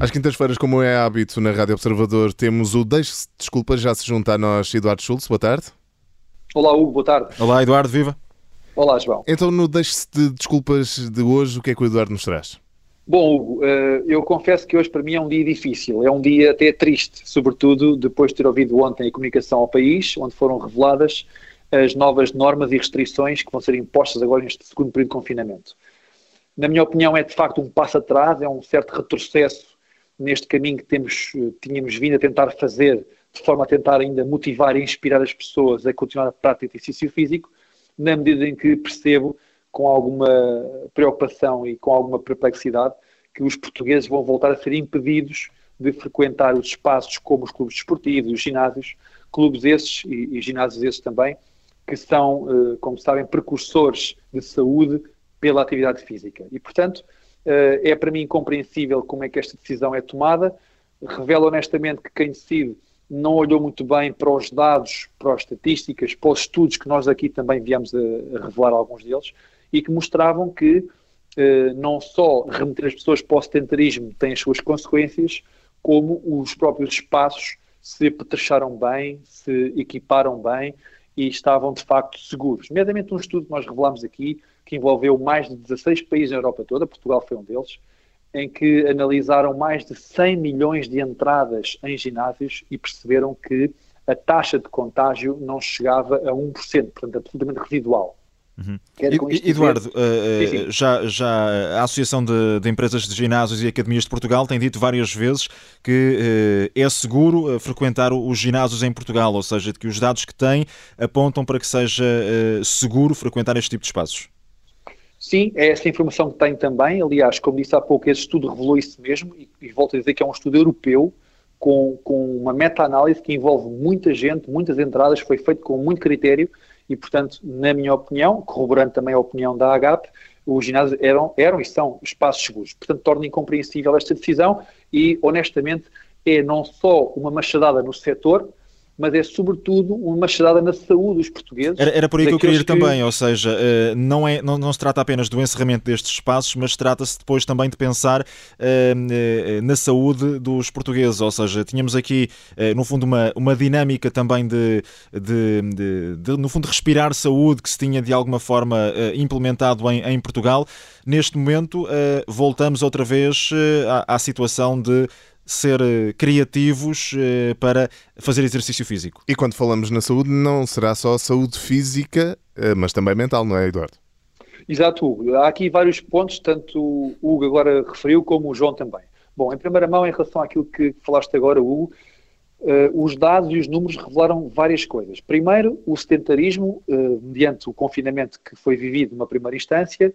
Às quintas-feiras, como é hábito na Rádio Observador, temos o Deixe-se Desculpas, já se junta a nós Eduardo Schultz. Boa tarde. Olá, Hugo, boa tarde. Olá, Eduardo, viva. Olá, João. Então, no Deixe-se de Desculpas de hoje, o que é que o Eduardo nos traz? Bom, Hugo, eh, eu confesso que hoje para mim é um dia difícil, é um dia até triste, sobretudo depois de ter ouvido ontem a comunicação ao país, onde foram reveladas as novas normas e restrições que vão ser impostas agora neste segundo período de confinamento. Na minha opinião, é de facto um passo atrás, é um certo retrocesso neste caminho que temos, eh, tínhamos vindo a tentar fazer, de forma a tentar ainda motivar e inspirar as pessoas a continuar a prática de exercício físico, na medida em que percebo, com alguma preocupação e com alguma perplexidade, que os portugueses vão voltar a ser impedidos de frequentar os espaços como os clubes desportivos, os ginásios, clubes esses e, e ginásios esses também, que são, eh, como sabem, precursores de saúde pela atividade física. E, portanto, eh, é para mim incompreensível como é que esta decisão é tomada. Revela honestamente que quem decide não olhou muito bem para os dados, para as estatísticas, para os estudos que nós aqui também viemos a, revelar alguns deles e que mostravam que eh, não só remeter as pessoas para o sedentarismo tem as suas consequências, como os próprios espaços se apetrecharam bem, se equiparam bem e estavam de facto seguros. Nomeadamente um estudo que nós revelamos aqui que envolveu mais de 16 países na Europa toda, Portugal foi um deles, em que analisaram mais de 100 milhões de entradas em ginásios e perceberam que a taxa de contágio não chegava a 1%, portanto, absolutamente residual. Uhum. Eduardo, uh, já, já a Associação de, de, Empresas de Ginásios e Academias de Portugal tem dito várias vezes que uh, é seguro frequentar os ginásios em Portugal, ou seja, que os dados que tem apontam para que seja uh, seguro frequentar este tipo de espaços. Sim, é essa informação que tem também. Aliás, como disse há pouco, esse estudo revelou isso mesmo, e, e volto a dizer que é um estudo europeu, com, com uma meta-análise que envolve muita gente, muitas entradas, foi feito com muito critério, e, portanto, na minha opinião, corroborando também a opinião da AGAP, os ginásios eram, eram e são espaços seguros. Portanto, torna incompreensível esta decisão e, honestamente, é não só uma machadada no setor, mas é sobretudo uma machadada na saúde dos portugueses. Era, era por aí que eu queria ir que... também, ou seja, eh, não, é, não, não se trata apenas do encerramento destes espaços, mas trata-se depois também de pensar uh, na saúde dos portugueses, ou seja, tínhamos aqui, no fundo, uma, uma dinâmica também de, de, de, de, no fundo, respirar saúde que se tinha de alguma forma implementado em, em Portugal. Neste momento, voltamos outra vez à, à situação de ser eh, criativos eh, para fazer exercício físico. E quando falamos na saúde, não será só saúde física, eh, mas também mental, não é, Eduardo? Exato, Hugo. Há aqui vários pontos, tanto o Hugo agora referiu, como o João também. Bom, em primeira mão, em relação àquilo que falaste agora, Hugo, uh, os dados e os números revelaram várias coisas. Primeiro, o sedentarismo, uh, mediante o confinamento que foi vivido numa primeira instância,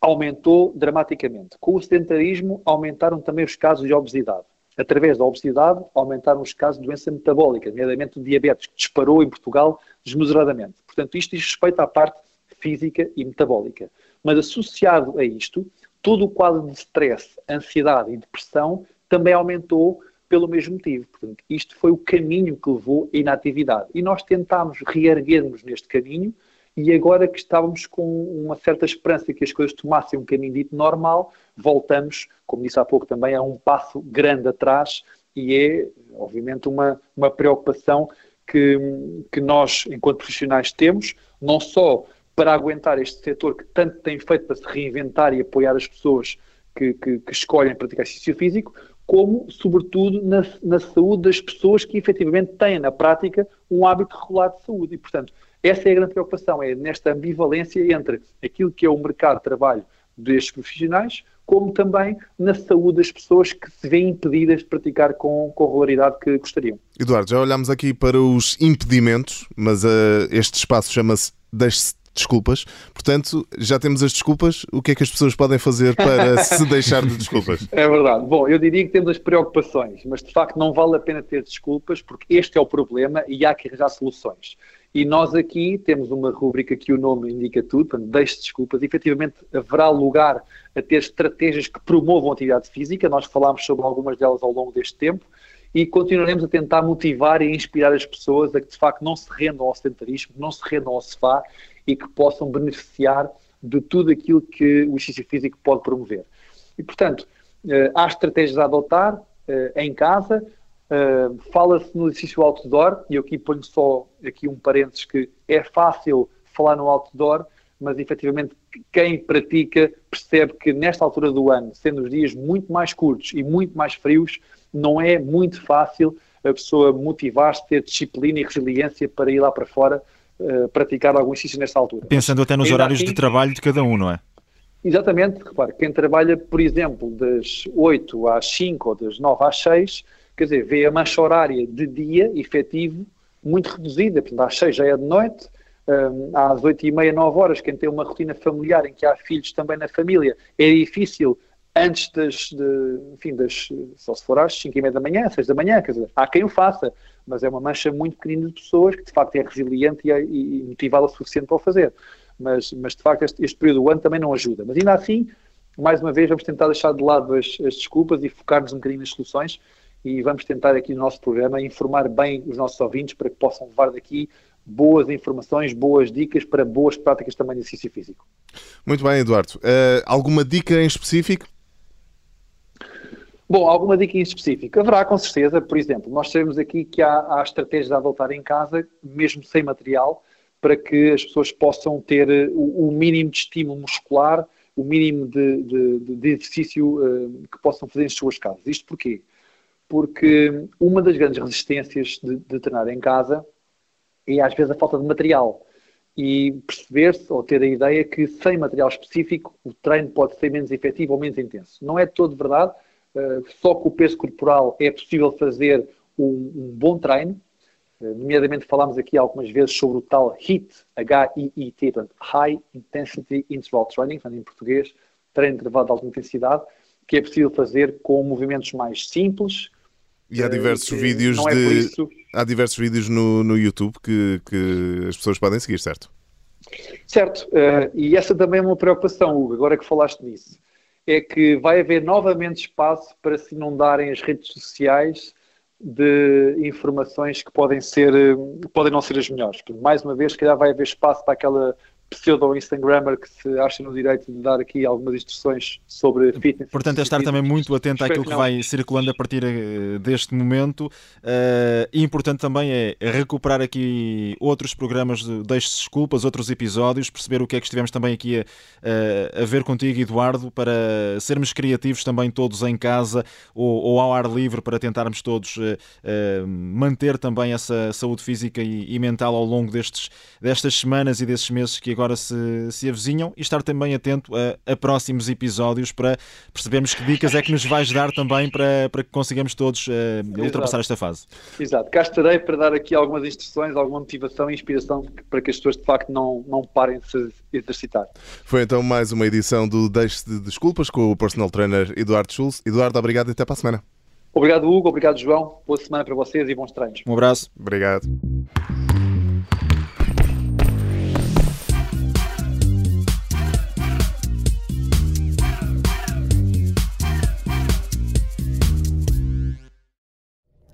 aumentou dramaticamente. Com o sedentarismo, aumentaram também os casos de obesidade através da obesidade, aumentaram os casos de doença metabólica, nomeadamente o diabetes, que disparou em Portugal desmesuradamente. Portanto, isto diz respeito à parte física e metabólica. Mas associado a isto, todo o quadro de stress, ansiedade e depressão também aumentou pelo mesmo motivo. Portanto, isto foi o caminho que levou à inatividade. E nós tentámos reerguer-nos neste caminho, e agora que estávamos com uma certa esperança que as coisas tomassem um caminho dito normal, voltamos, como disse há pouco também, a um passo grande atrás e é, obviamente, uma, uma preocupação que, que nós, enquanto profissionais, temos, não só para aguentar este setor que tanto tem feito para se reinventar e apoiar as pessoas que, que, que escolhem praticar exercício físico, como, sobretudo, na, na saúde das pessoas que efetivamente têm na prática um hábito regular de saúde. E, portanto, essa é a grande preocupação, é nesta ambivalência entre aquilo que é o mercado de trabalho destes profissionais, como também na saúde das pessoas que se veem impedidas de praticar com, com a regularidade que gostariam. Eduardo, já olhámos aqui para os impedimentos, mas uh, este espaço chama-se Deixe-se desculpas. Portanto, já temos as desculpas. O que é que as pessoas podem fazer para se deixar de desculpas? É verdade. Bom, eu diria que temos as preocupações, mas de facto não vale a pena ter desculpas porque este é o problema e há que arranjar soluções. E nós aqui temos uma rúbrica que o nome indica tudo, portanto, deixe desculpas. Efetivamente, haverá lugar a ter estratégias que promovam a atividade física. Nós falámos sobre algumas delas ao longo deste tempo e continuaremos a tentar motivar e inspirar as pessoas a que de facto não se rendam ao sedentarismo, não se rendam ao sofá e que possam beneficiar de tudo aquilo que o exercício físico pode promover. E portanto, eh, há estratégias a adotar eh, em casa, eh, fala-se no exercício outdoor, e eu aqui ponho só aqui um parênteses que é fácil falar no outdoor, mas efetivamente quem pratica percebe que nesta altura do ano, sendo os dias muito mais curtos e muito mais frios, não é muito fácil a pessoa motivar-se, ter disciplina e resiliência para ir lá para fora uh, praticar algum exercício nesta altura. Pensando até nos horários assim, de trabalho de cada um, não é? Exatamente, repare, quem trabalha, por exemplo, das 8 às 5 ou das 9 às 6, quer dizer, vê a mancha horária de dia efetivo muito reduzida, portanto às 6 já é de noite, um, às 8 e meia, 9 horas, quem tem uma rotina familiar em que há filhos também na família, é difícil antes das, de, enfim, das, só se for às 5 e meia da manhã, 6 da manhã, quer dizer, há quem o faça, mas é uma mancha muito pequenina de pessoas que de facto é resiliente e, é, e motivada o suficiente para o fazer. Mas, mas de facto este, este, período do ano também não ajuda. Mas ainda assim, mais uma vez, vamos tentar deixar de lado as, as desculpas e focar-nos um bocadinho nas soluções e vamos tentar aqui no nosso programa informar bem os nossos ouvintes para que possam levar daqui boas informações, boas dicas para boas práticas também de exercício físico. Muito bem, Eduardo. Uh, alguma dica em específico? Bom, alguma dica em específico? Haverá com certeza, por exemplo, nós sabemos aqui que há, há estratégias a adotar em casa, mesmo sem material, para que as pessoas possam ter eh, o, o mínimo de estímulo muscular, o mínimo de, de, de exercício uh, que possam fazer em suas casas. Isto porquê? Porque uma das grandes resistências de, de treinar em casa e às vezes a falta de material. E perceber-se ou ter a ideia que sem material específico o treino pode ser menos efetivo ou menos intenso. Não é todo verdade, uh, só com o peso corporal é possível fazer um, um bom treino. Uh, nomeadamente falámos aqui algumas vezes sobre o tal HIIT, H-I-I-T, portanto, High Intensity Interval Training, portanto, em português, treino de elevada alta intensidade, que é possível fazer com movimentos mais simples, e há diversos uh, vídeos é de. Isso... Há diversos vídeos no, no YouTube que, que as pessoas podem seguir, certo? Certo, uh, e essa também é uma preocupação, Hugo, agora que falaste nisso. É que vai haver novamente espaço para se inundarem as redes sociais de informações que podem ser eh, podem não ser as melhores. Mais uma vez, se calhar vai haver espaço para aquela pseudo-instagrammer que se acha no direito de dar aqui algumas instruções sobre fitness. Portanto, é estar também muito atento àquilo que vai circulando a partir eh, deste momento. Uh, e importante também é recuperar aqui outros programas de Deixe-se Desculpas, outros episódios, perceber o que é que estivemos também aqui a, a ver contigo, Eduardo, para sermos criativos também todos em casa ou, ou ao ar livre para tentarmos todos uh, manter também essa saúde física e, e mental ao longo destes, destas semanas e desses meses que agora agora se, se avizinham e estar também atento a, a, próximos episódios para percebermos que dicas é que nos vais dar também para, para que consigamos todos uh, ultrapassar esta fase. Exato, cá estarei para dar aqui algumas instruções, alguma motivação e inspiração para que as pessoas de facto não, não parem de se exercitar. Foi então mais uma edição do Deixe de Desculpas com o personal trainer Eduardo Schulz. Eduardo, obrigado e até para a semana. Obrigado, Hugo. Obrigado, João. Boa semana para vocês e bons treinos. Um abraço. Obrigado.